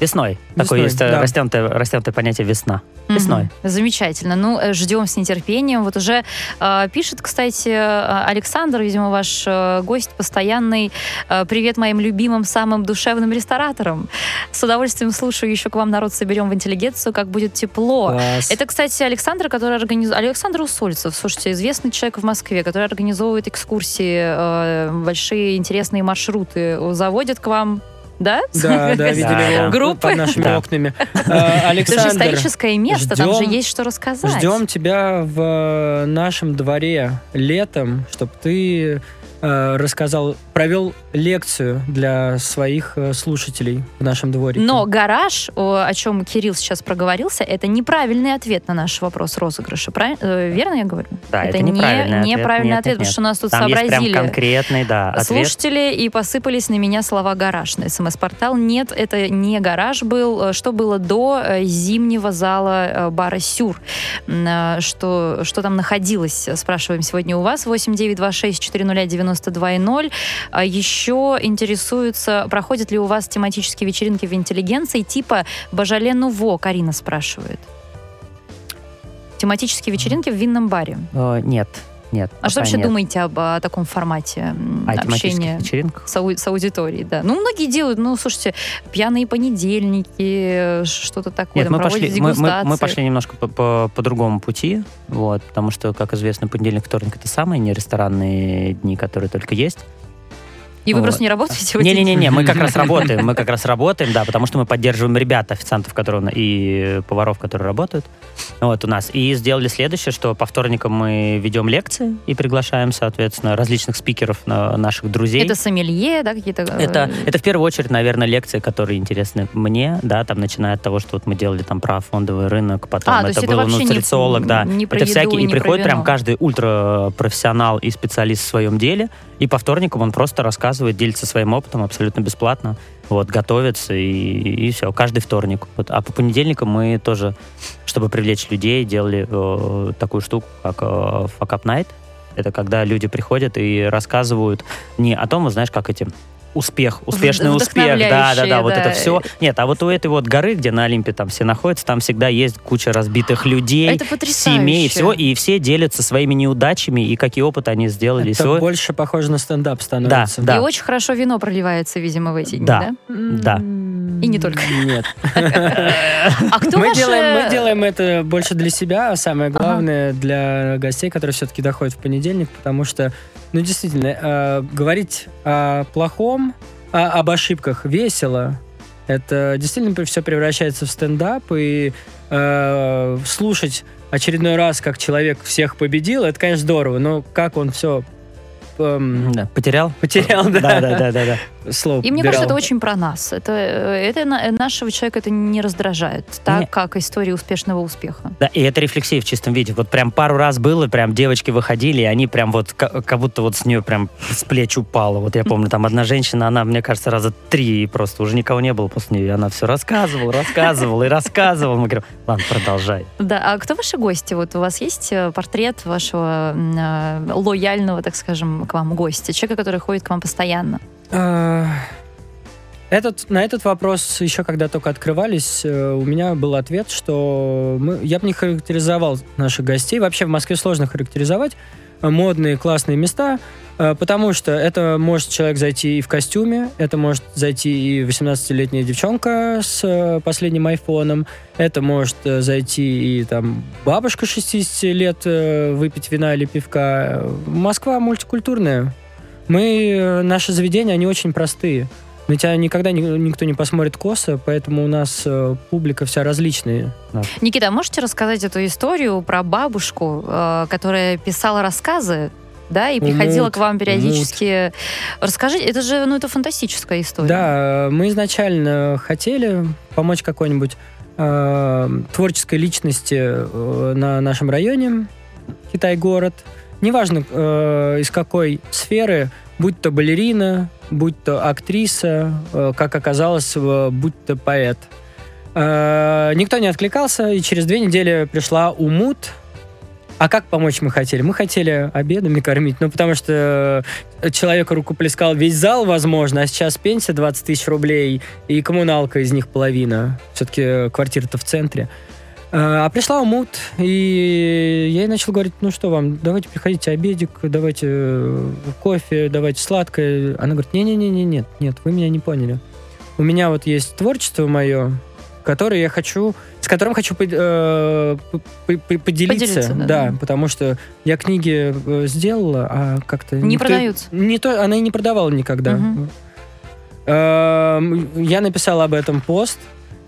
Весной. Такое Весной, есть э, да. растянутое, растянутое понятие весна. Весной. Мгм. Замечательно. Ну, э, ждем с нетерпением. Вот уже э, пишет, кстати, э, Александр, видимо, ваш э, гость постоянный. э, Привет моим любимым, самым душевным рестораторам. С удовольствием слушаю. Еще к вам народ соберем в интеллигенцию, как будет тепло. Класс. Это, кстати, Александр, который организует... Александр Усольцев, слушайте, известный человек в Москве, который организовывает экскурсии, э, большие интересные маршруты, заводит к вам, да? Да, да, видели его. Группы. под нашими окнами. Э, Это же Александр, историческое место, там же есть что рассказать. ждем тебя в э, нашем дворе летом, чтобы ты э, рассказал, провел лекцию для своих э, слушателей в нашем дворе. Но гараж, о, чем Кирилл сейчас проговорился, это неправильный ответ на наш вопрос розыгрыша. Правильно? Э, Верно я говорю? Да, это не- неправильный ответ. неправильный Нет, ответ, нет, потому нет. что у нас тут Там есть сообразили прям конкретный, да, ответ. слушатели и посыпались на меня слова гараж на смс-портал. Нет, это не гараж был. Э, Что было до зимнего зала бара Сюр? Что, что там находилось, спрашиваем сегодня у вас. 8926 400 92 А Еще интересуется, проходят ли у вас тематические вечеринки в интеллигенции типа Бажале Нуво, Карина спрашивает. Тематические вечеринки в винном баре. Э, Нет, нет. А что вообще нет. думаете об о таком формате О тематических общения? вечеринках? с, ау- с аудиторией, да. Ну, многие делают, ну, слушайте, пьяные понедельники, что-то такое, Нет, там мы пошли, мы, мы- мы пошли немножко по, по, по другому пути, вот, потому что, как известно, понедельник, вторник это самые не ресторанные дни, которые только есть. И вы вот. просто не работаете в? Не-не-не, мы как раз работаем, мы как раз работаем, да, потому что мы поддерживаем ребят, официантов, которые и поваров, которые работают, вот у нас. И сделали следующее, что по вторникам мы ведем лекции и приглашаем, соответственно, различных спикеров, на- наших друзей. Это сомелье, да, какие-то... э, Это, это в первую очередь, наверное, лекции, которые интересны мне, да, там, начиная от того, что вот мы делали там про фондовый рынок, потом А, то это это был не- нутрициолог, да. не это всякие, и и приходит прям каждый ультрапрофессионал и специалист в своем деле, и по вторникам он просто рассказывает, делится своим опытом абсолютно бесплатно, вот, готовится, и, все, каждый вторник. Вот. А по понедельникам мы тоже, чтобы привлечь людей, делали э, такую штуку, как э, Fuck Up Night. Это когда люди приходят и рассказывают не о том, знаешь, как эти успех, успешный успех, да, да, да, вот да. это все. Нет, а вот у этой вот горы, где на Олимпе там все находятся, там всегда есть куча разбитых людей, семей, и всего, и все делятся своими неудачами и какие опыты они сделали. Это всего. больше похоже на стендап становится. Да. И очень хорошо вино проливается, видимо, в эти дни, Да. да? Да. И не только. Нет. А кто мы, делаем, мы делаем это больше для себя, а самое главное для гостей, которые все-таки доходят в понедельник, потому что, ну, действительно, э, говорить о плохом, а- об ошибках весело. Это действительно все превращается в стендап, и э, слушать очередной раз, как человек всех победил, это, конечно, здорово, но как он все Да, Потерял? потерял, да, Да, да, да, да, да. слово И мне кажется, это очень про нас. Это, э, это на- нашего человека это не раздражает, так Не. как история успешного успеха. Да, и это рефлексия в чистом виде. Вот прям пару раз было, прям девочки выходили, и они прям вот, ка- как будто вот с нее прям с плеч упало. Вот я помню, там одна женщина, она, мне кажется, раза три, и просто уже никого не было после нее, и она все рассказывала, рассказывала и рассказывала. Мы говорим, ладно, продолжай. Да, а кто ваши гости? Вот у вас есть э, портрет вашего э, лояльного, так скажем, к вам гостя, человека, который ходит к вам постоянно? А, Этот, на этот вопрос еще когда только открывались, э, у меня был ответ, что мы, я бы не характеризовал наших гостей. Вообще в Москве сложно характеризовать модные классные места, э, потому что это может человек зайти и в костюме, это может зайти и 18-летняя девчонка с э, последним айфоном, это может э, зайти и там бабушка 60 лет выпить вина или пивка. Москва мультикультурная. Мы, наши заведения, они очень простые. На тебя никогда ни- никто не посмотрит косо, поэтому у нас э, публика вся различная. Никита, а можете рассказать эту историю про бабушку, э, которая писала рассказы, да, и приходила Умут, к вам периодически. Расскажите, это же, ну, это фантастическая история. Да, мы изначально хотели помочь какой-нибудь э, творческой личности э, на нашем районе, Китай-город. Неважно, э, из какой сферы, будь то балерина, будь то актриса, э, как оказалось, э, будь то поэт. Э, никто не откликался, и через две недели пришла Умут, А как помочь мы хотели? Мы хотели обедами кормить, ну, потому что человека рукоплескал весь зал, возможно, а сейчас пенсия 20 тысяч рублей, и коммуналка из них половина. Все-таки квартира-то в центре. А пришла Умут, и я ей начал говорить, ну что вам, давайте приходите обедик, давайте э, кофе, давайте сладкое. Она говорит, не-не-не, нет, нет, вы меня не поняли. У меня вот есть творчество мое, которое я хочу, с которым хочу э, поделиться. поделиться да, да, потому что я книги э, сделала, а как-то... Не никто, продаются. Не то, она и не продавала никогда. Угу. Я написал об этом пост,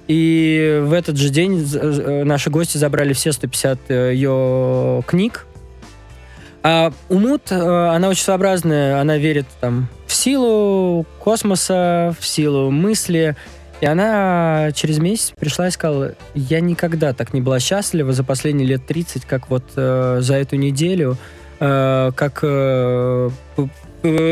и в этот же день э, наши гости забрали все 150 э, ее книг. А Умут, э, она очень своеобразная, она верит там в силу космоса, в силу мысли. И она через месяц пришла и сказала, я никогда так не была счастлива за последние лет 30, как вот э, за эту неделю, э, как, э,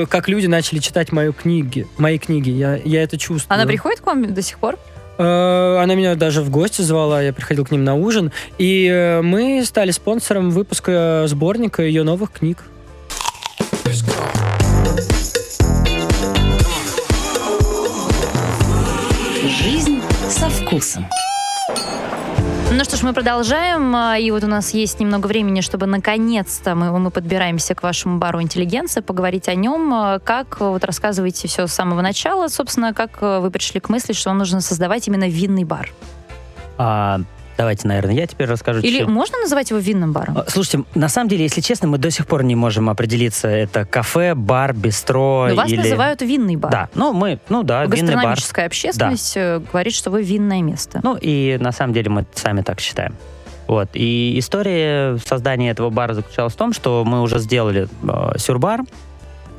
как люди начали читать мою книги, мои книги. Я, я это чувствую. Она приходит к вам до сих пор? Э, она меня даже в гости звала, я приходил к ним на ужин. И э, мы стали спонсором выпуска сборника ее новых книг. Жизнь со вкусом. Ну что ж, мы продолжаем. А, и вот у нас есть немного времени, чтобы наконец-то мы, мы подбираемся к вашему бару интеллигенции, поговорить о нем. А, как вот рассказываете все с самого начала, собственно, как а, вы пришли к мысли, что нужно создавать именно винный бар? А, Давайте, наверное, я теперь расскажу. Или чуть-чуть. можно называть его винным баром? Слушайте, на самом деле, если честно, мы до сих пор не можем определиться, это кафе, бар, бистро Но вас или... называют винный бар. Да, ну мы, ну да, винный бар. Гастрономическая общественность да. Э, говорит, что вы винное место. Ну и на самом деле мы сами так считаем. Вот. И история создания этого бара заключалась в том, что мы уже сделали э, сюрбар,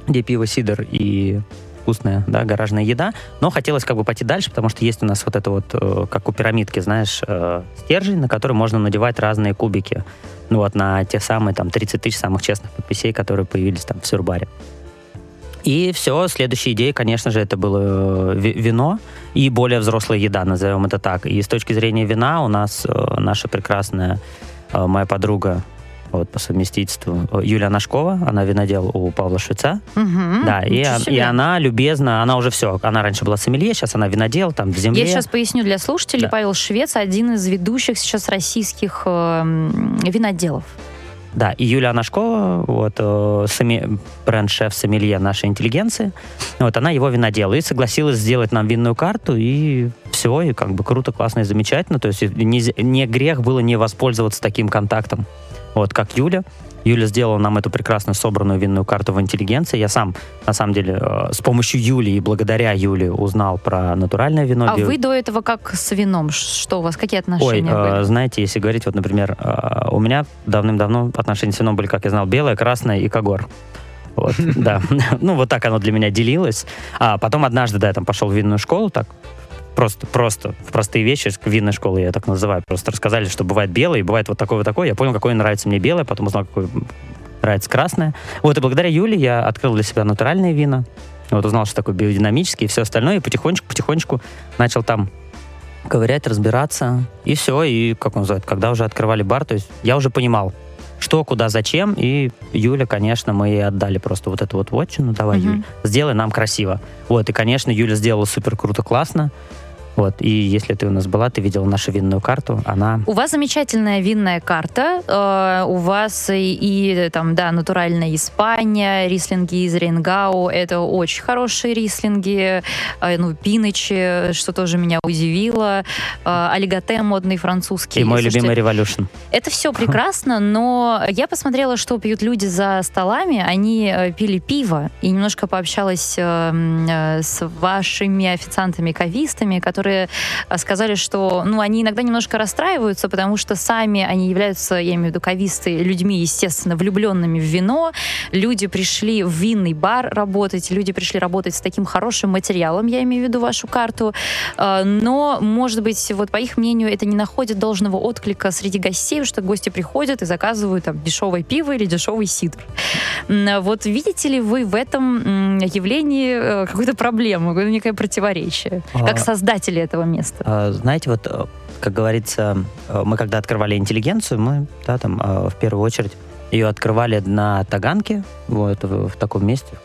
где пиво, сидр и вкусная, да, гаражная еда, но хотелось как бы пойти дальше, потому что есть у нас вот это вот, э, как у пирамидки, знаешь, э, стержень, на который можно надевать разные кубики, ну вот, на те самые там 30 тысяч самых честных подписей, которые появились там в Сюрбаре. И все, следующая идея, конечно же, это было э, вино и более взрослая еда, назовем это так. И с точки зрения вина у нас наша прекрасная моя подруга вот, по совместительству. Юлия Нашкова, она винодел у Павла Швеца. Угу, да, и, и она любезна, она уже все, она раньше была сомелье, сейчас она винодел, там в земле. Я сейчас поясню для слушателей, да. Павел Швец один из ведущих сейчас российских э, виноделов. Да, и Юлия Анашкова, вот, э, сами, бренд-шеф сомелье нашей интеллигенции, вот, она его винодела и согласилась сделать нам винную карту, и все, и как бы круто, классно и замечательно. То есть не, не грех было не воспользоваться таким контактом вот как Юля. Юля сделала нам эту прекрасно собранную винную карту в интеллигенции. Я сам, на самом деле, э, с помощью Юли и благодаря Юле узнал про натуральное вино. А вы до этого как с вином? Что у вас, какие отношения Ой, были? знаете, если говорить, вот, например, э, у меня давным-давно отношения с вином были, как я знал, белое, красное и когор. Вот, да. Ну, вот так оно для меня делилось. А потом однажды, да, я там пошел в винную школу, так, просто, просто в простые вещи, винной школы я так называю, просто рассказали, что бывает белый, бывает вот такой вот такой. Я понял, какой нравится мне белое, потом узнал, какой нравится красное. Вот, и благодаря Юле я открыл для себя натуральные вина. Вот узнал, что такое биодинамический и все остальное, и потихонечку-потихонечку начал там ковырять, разбираться, и все, и, как он называет, когда уже открывали бар, то есть я уже понимал, что, куда, зачем, и Юля, конечно, мы ей отдали просто вот эту вот вотчину, давай, угу. Юль, сделай нам красиво. Вот, и, конечно, Юля сделала супер круто, классно, вот. И если ты у нас была, ты видела нашу винную карту, она... У вас замечательная винная карта. Э, у вас и, и там, да, натуральная Испания, рислинги из Ренгау. Это очень хорошие рислинги. Э, ну, Пинычи, что тоже меня удивило. Э, Алигате модный французский. И мой любимый Revolution. Это все прекрасно, но я посмотрела, что пьют люди за столами. Они э, пили пиво. И немножко пообщалась э, э, с вашими официантами-кавистами, которые которые э, сказали, что ну, они иногда немножко расстраиваются, потому что сами они являются, я имею в виду кависты, людьми, естественно, влюбленными в вино. Люди пришли в винный бар работать, люди пришли работать с таким хорошим материалом, я имею в виду вашу карту. Э, но, может быть, вот по их мнению, это не находит должного отклика среди гостей, что гости приходят и заказывают там дешевое пиво или дешевый сидр. Вот видите ли вы в этом явлении э, какую-то проблему, какое-то некое противоречие, а... как создатель руководители этого места? А, знаете, вот, э, как говорится, э, мы когда открывали интеллигенцию, мы, да, там, э, в первую очередь ее открывали на Таганке, вот, в, в таком месте,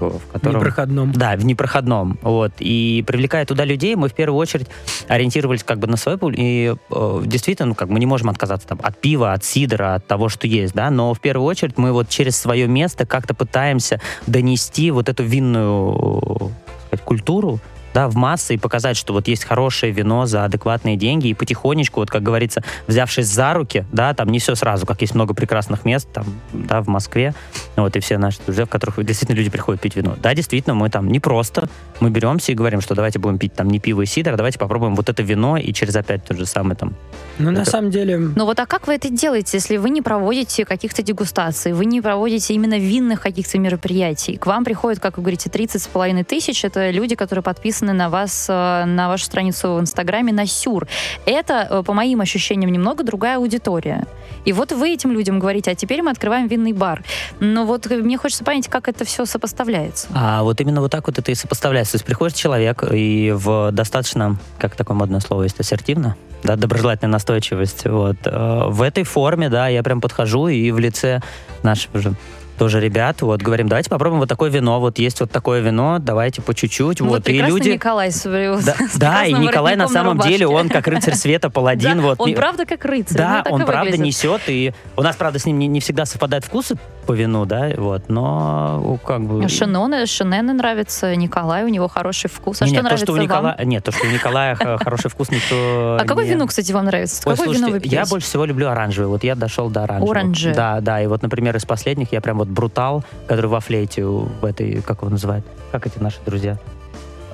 в котором... Непроходном. Да, в непроходном. Вот. И привлекая туда людей, мы в первую очередь ориентировались как бы на свою публику. И э, действительно, ну, как мы не можем отказаться там, от пива, от сидра, от того, что есть, да, но в первую очередь мы вот через свое место как-то пытаемся донести вот эту винную сказать, культуру да, в массы и показать, что вот есть хорошее вино за адекватные деньги, и потихонечку, вот как говорится, взявшись за руки, да, там не все сразу, как есть много прекрасных мест, там, да, в Москве, вот, и все наши друзья, в которых действительно люди приходят пить вино. Да, действительно, мы там не просто, мы беремся и говорим, что давайте будем пить там не пиво и сидр, а давайте попробуем вот это вино, и через опять тот же самый там Ну, на самом деле... Ну вот а как вы это делаете, если вы не проводите каких-то дегустаций, вы не проводите именно винных каких-то мероприятий? К вам приходят, как вы говорите, 30 с половиной тысяч. Это люди, которые подписаны на вас, э, на вашу страницу в Инстаграме, на Сюр. Это, э, по моим ощущениям, немного другая аудитория. И вот вы этим людям говорите, а теперь мы открываем винный бар. Но вот э, мне хочется понять, как это все сопоставляется. А вот именно вот так вот это и сопоставляется. То есть приходит человек и в достаточно, как такое модное слово есть, ассертивно, да, доброжелательная настойчивость. Вот. В этой форме, да, я прям подхожу и в лице нашего же тоже ребят, вот, говорим, давайте попробуем вот такое вино, вот есть вот такое вино, давайте по чуть-чуть, Ну вот, и люди... Николай с, Да, с да, и Николай на самом рубашке. деле, он как рыцарь света, паладин, Да, вот. он правда как рыцарь. Да, ну, так он правда выглядит. несет, и у нас, правда, с ним не, не всегда совпадают вкусы по вину, да, вот, но ну, как бы... Шиноны, Шинены нравится, Николай, у него хороший вкус. А Не, что нет, то, нравится что у вам? Николая, нет, то, что у Николая хороший вкус, никто А какое вино, кстати, вам нравится? Какое вино вы я больше всего люблю оранжевый. Вот я дошел до оранжевого. Оранжи. Да, да. И вот, например, из последних я прям вот брутал, который во флейте в этой, как его называют? Как эти наши друзья?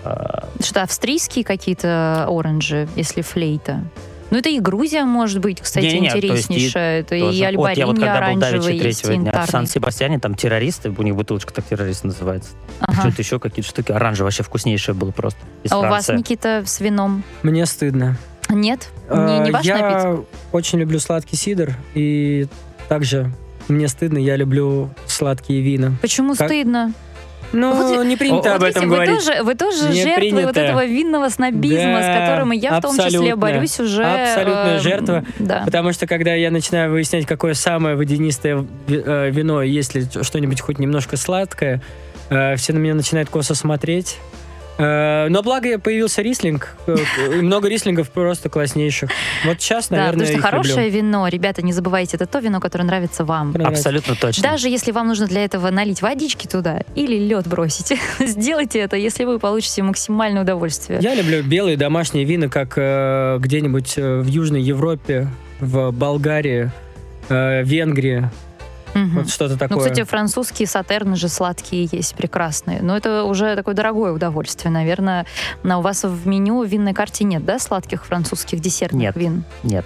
А, Что, австрийские какие-то оранжи, если флейта? Ну, это и Грузия, может быть, кстати, то есть и интереснейшая. это тоже. и Вот я вот Альбарини когда был давеча есть третьего дня в. Сан-Себастьяне, там террористы, у них бутылочка так террорист называется. Ага. Что-то еще, какие-то штуки. Оранжевый вообще вкуснейшее было просто. Из А у вас, Франции. Никита, с вином? Мне стыдно. Нет? Не, не ваш я напиток? очень люблю сладкий сидр, и также мне стыдно, я люблю сладкие вина. Почему Как- стыдно? Ну, Вот не принято Вот об этом вы говорить. тоже, вы тоже Не жертвы вот принято. этого винного снобизма, с Да, которым и я в том числе борюсь уже. Абсолютная э, жертва. Да. Потому что когда я начинаю выяснять, какое самое водянистое э, вино, и есть ли что-нибудь хоть немножко сладкое, э, все на меня начинают косо смотреть. Э, Но благо появился рислинг, э, много рислингов просто класснейших. Вот сейчас, Да, наверное, потому что хорошее люблю. вино, ребята, не забывайте, это то вино, которое нравится вам. Нравится. Абсолютно точно. Даже если вам нужно для этого налить водички туда или лед бросить, сделайте это, если вы получите максимальное удовольствие. Я люблю белые домашние вина, как э, где-нибудь в Южной Европе, в Болгарии, э, Венгрии, Мгм. вот что-то такое. Ну, кстати, французские сатерны же сладкие есть, прекрасные. Но это уже такое дорогое удовольствие. Наверное, на у вас в меню в винной карте нет, да, сладких французских десертных Нет. вин? Нет.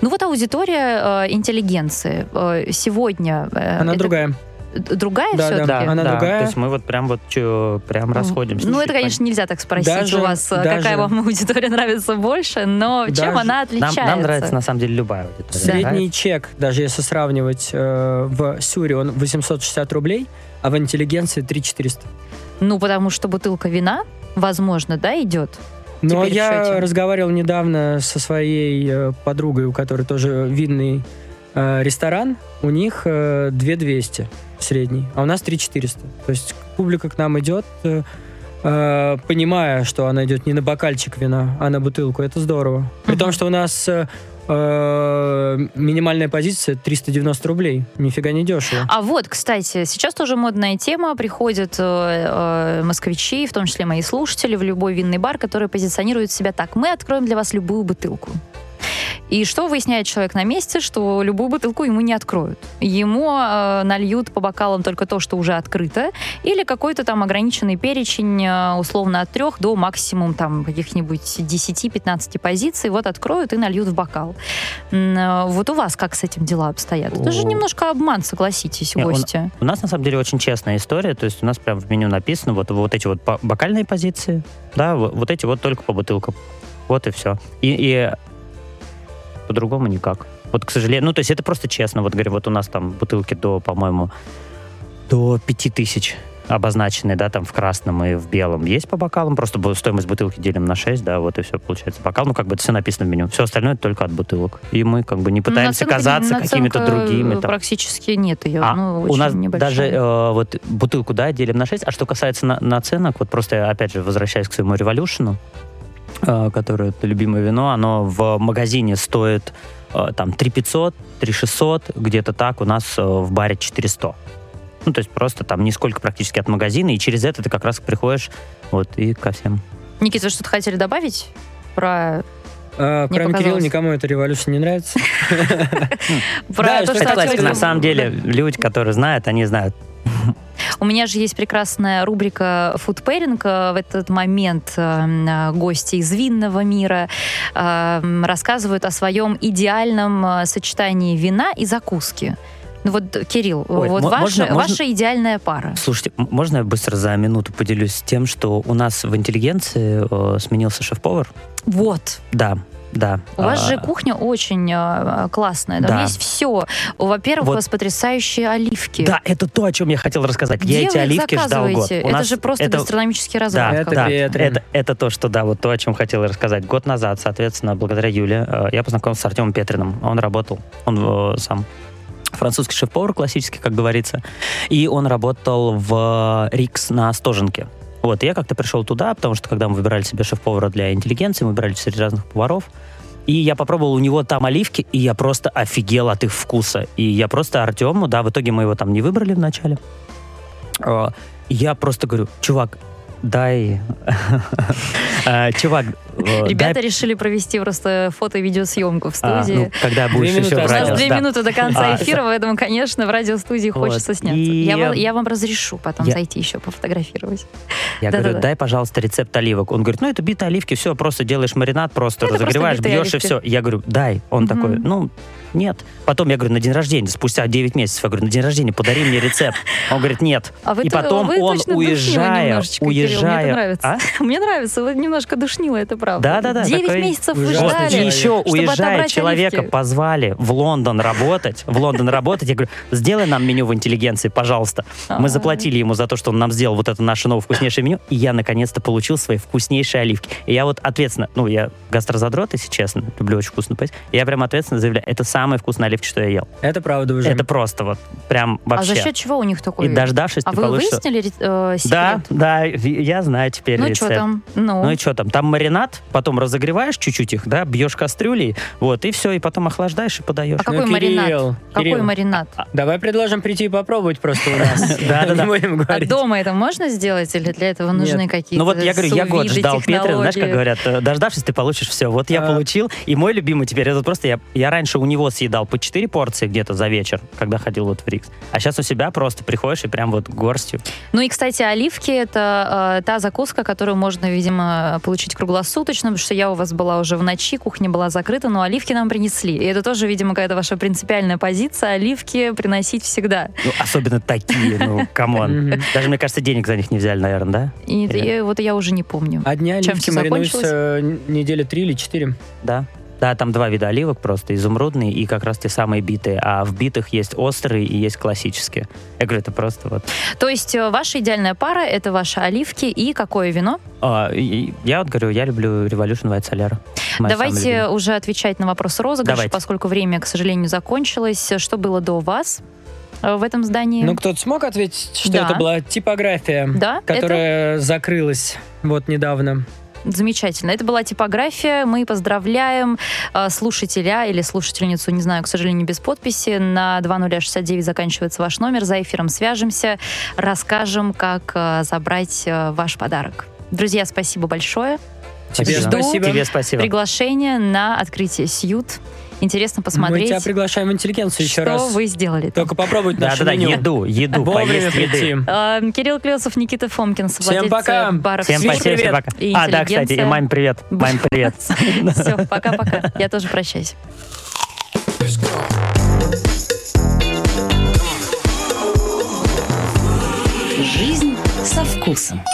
Ну вот аудитория э, интеллигенции э, сегодня... э, Она это другая. Другая Да, все-таки? да. Она другая. То есть мы вот прям вот чё, прям расходимся. Ну, это, конечно, нельзя так спросить Даже- у вас, э, даже- какая вам аудитория нравится больше, но чем Даже- она Нам, отличается? нам нравится на самом деле любая аудитория. Средний чек, даже если сравнивать э, в Сюре, он 860 рублей, а в интеллигенции 3400. Ну, потому что бутылка вина, возможно, да, идет. Но Теперь в я разговаривал недавно со своей э, подругой, у которой тоже винный э, ресторан. У них э, 2200 средний, а у нас 3400. То есть публика к нам идет, э, э, понимая, что она идет не на бокальчик вина, а на бутылку. Это здорово. При том, что у нас э, минимальная позиция 390 рублей. Нифига не дешево. А вот, кстати, сейчас тоже модная тема. Приходят э, москвичи, в том числе мои слушатели, в любой винный бар, который позиционирует себя так. Мы откроем для вас любую бутылку. И что выясняет человек на месте, что любую бутылку ему не откроют. Ему э, нальют по бокалам только то, что уже открыто, или какой-то там ограниченный перечень, э, условно от трех до максимум там каких-нибудь 10-15 позиций, вот откроют и нальют в бокал. Э, Вот у вас как с этим дела обстоят? Это же немножко обман, согласитесь, гости. У нас на самом деле очень честная история, то есть у нас прям в меню написано вот, вот эти вот бокальные позиции, да, вот, вот эти вот только по бутылкам. Вот и все. И, и по-другому никак. Вот, к сожалению, ну, то есть это просто честно. Вот, говорю, вот у нас там бутылки до, по-моему, до 5000 обозначенные, да, там в красном и в белом, есть по бокалам, просто стоимость бутылки делим на 6, да, вот и все получается. Бокал, ну, как бы это все написано в меню. Все остальное это только от бутылок. И мы как бы не пытаемся Наценка- казаться какими-то другими. там. Практически нет ее. А, ну, у нас небольшая. даже э, вот бутылку, да, делим на 6. А что касается на- наценок, вот просто, опять же, возвращаясь к своему революшену, э, которое это любимое вино, оно в магазине стоит э, там 3500, 3600, где-то так, у нас э, в баре 400. Ну, то есть просто там нисколько практически от магазина, и через это ты как раз приходишь вот и ко всем. Никита, вы что-то хотели добавить про, А, кроме. Кирилла никому эта революция не нравится. про то, что На самом деле, люди, которые знают, они знают. У меня же есть прекрасная рубрика «Food Pairing». Э, В этот момент э, м, гости из винного мира э, рассказывают о своем идеальном э, сочетании вина и закуски. Ну вот, Кирилл, Ой, вот мо- ваша, можно- можно- ваша идеальная пара. Слушайте, можно я быстро за минуту поделюсь тем, что у нас в интеллигенции э, сменился шеф-повар? Вот. Да, да. У вас А, же кухня очень э, классная. Там Да. есть все. Во-первых, Вот. у вас потрясающие оливки. Да, это то, о чем я хотел рассказать. Где я эти оливки ждал год. У Это нас же просто это- гастрономический Да, разврат. Это какой-то. да, это, это то, что, да, вот то, о чем хотел рассказать. Год назад, соответственно, благодаря Юле, э, я познакомился с Артемом Петриным. Он работал, он э, сам французский шеф-повар классический, как говорится, и он работал в Рикс на Стоженке. Вот, я как-то пришел туда, потому что когда мы выбирали себе шеф-повара для интеллигенции, мы выбирали среди разных поваров, и я попробовал у него там оливки, и я просто офигел от их вкуса. И я просто Артему, да, в итоге мы его там не выбрали вначале. А, Я просто говорю, чувак, дай... А, Чувак, э, Ребята дай- решили провести просто фото- и видеосъемку в А, студии. ну, когда будешь минуты еще в У нас две да. минуты до конца А, эфира, поэтому, конечно, в радиостудии Вот. хочется сняться. И- Я, вам, я вам разрешу потом Я- зайти еще пофотографировать. Я говорю, дай, пожалуйста, рецепт оливок. Он говорит, ну, это битые оливки, все, просто делаешь маринад, просто Это разогреваешь, бьешь и все. Я говорю, дай. Он такой, ну, нет. Потом я говорю, на день рождения, спустя 9 месяцев, я говорю, на день рождения подари мне рецепт. Он говорит, нет. А вы и то- потом вы он, уезжая, немножечко, Кирилл, мне уезжая... нравится. А? Мне нравится, вы немножко душнило, это правда. Да-да-да, Девять такой месяцев вы ужасный Вот, ждали, и еще уезжая, человека оливки. позвали в Лондон работать, в Лондон работать. Я говорю, сделай нам меню в интеллигенции, пожалуйста. Мы Ай. заплатили ему за то, что он нам сделал вот это наше новое вкуснейшее меню, и я наконец-то получил свои вкуснейшие оливки. И я вот ответственно, ну, я гастрозадрот, если честно, люблю очень вкусно поесть, я прям ответственно заявляю, это самые вкусные оливки, что я ел. Это правда уже. Это просто вот прям А вообще. за счет чего у них такой? И дождавшись, А ты вы получишь... выяснили э, секрет? Да, да, я знаю теперь Ну рецепт. что там? Ну, Ну и что там? Там маринад, потом разогреваешь чуть-чуть их, да, бьешь кастрюлей, вот, и все, и потом охлаждаешь и подаешь. а какой Ну, маринад? Кирилл, Какой Кирилл, маринад? Давай предложим прийти и попробовать просто у нас. Да-да-да. Не будем А дома это можно сделать или для этого нужны какие-то Ну вот я говорю, я год ждал Петрина, знаешь, как говорят, дождавшись, ты получишь все. Вот я А. получил, и мой любимый теперь, это просто я, я раньше у него съедал по 4 порции где-то за вечер, когда ходил вот в Рикс. А сейчас у себя просто приходишь и прям вот горстью. Ну и, кстати, оливки это э, та закуска, которую можно, видимо, получить круглосуточно, потому что я у вас была уже в ночи, кухня была закрыта, но оливки нам принесли. И это тоже, видимо, какая-то ваша принципиальная позиция, оливки приносить всегда. Ну, особенно такие, ну, come on. Даже, мне кажется, денег за них не взяли, наверное, да? И и вот я уже не помню. Одни Чем оливки маринуются недели три или четыре. Да. Да, там два вида оливок просто, изумрудные и как раз те самые битые. А в битых есть острые и есть классические. Я говорю, это просто вот... То есть э, ваша идеальная пара это ваши оливки и какое вино? А, и- я вот говорю, я люблю Revolution White Solera. Давайте уже отвечать на вопрос розыгрыша, Давайте. поскольку время, к сожалению, закончилось. Что было до вас э, в этом здании? Ну, кто-то смог ответить, что Да. это была типография, да, это которая закрылась вот недавно. Замечательно. Это была типография. Мы поздравляем э, слушателя или слушательницу, не знаю, к сожалению, без подписи. На 2069 заканчивается ваш номер. За эфиром свяжемся, расскажем, как э, забрать э, ваш подарок. Друзья, спасибо большое. Тебе Жду. спасибо. Тебе спасибо. Приглашение на открытие Сьют. Интересно Мы посмотреть, тебя приглашаем в интеллигенцию еще что раз. вы сделали. Только попробовать наше Да-да-да, меню. еду, еду, Вовремя поесть еды. прийти. Э, Кирилл Клесов, Никита Фомкин, Всем владельцы пока. бара Всем «Сьют». спасибо, всем пока. И А, да, кстати, и интеллигенция. маме привет. Маме привет. Все, пока-пока. Я тоже прощаюсь. Жизнь со вкусом.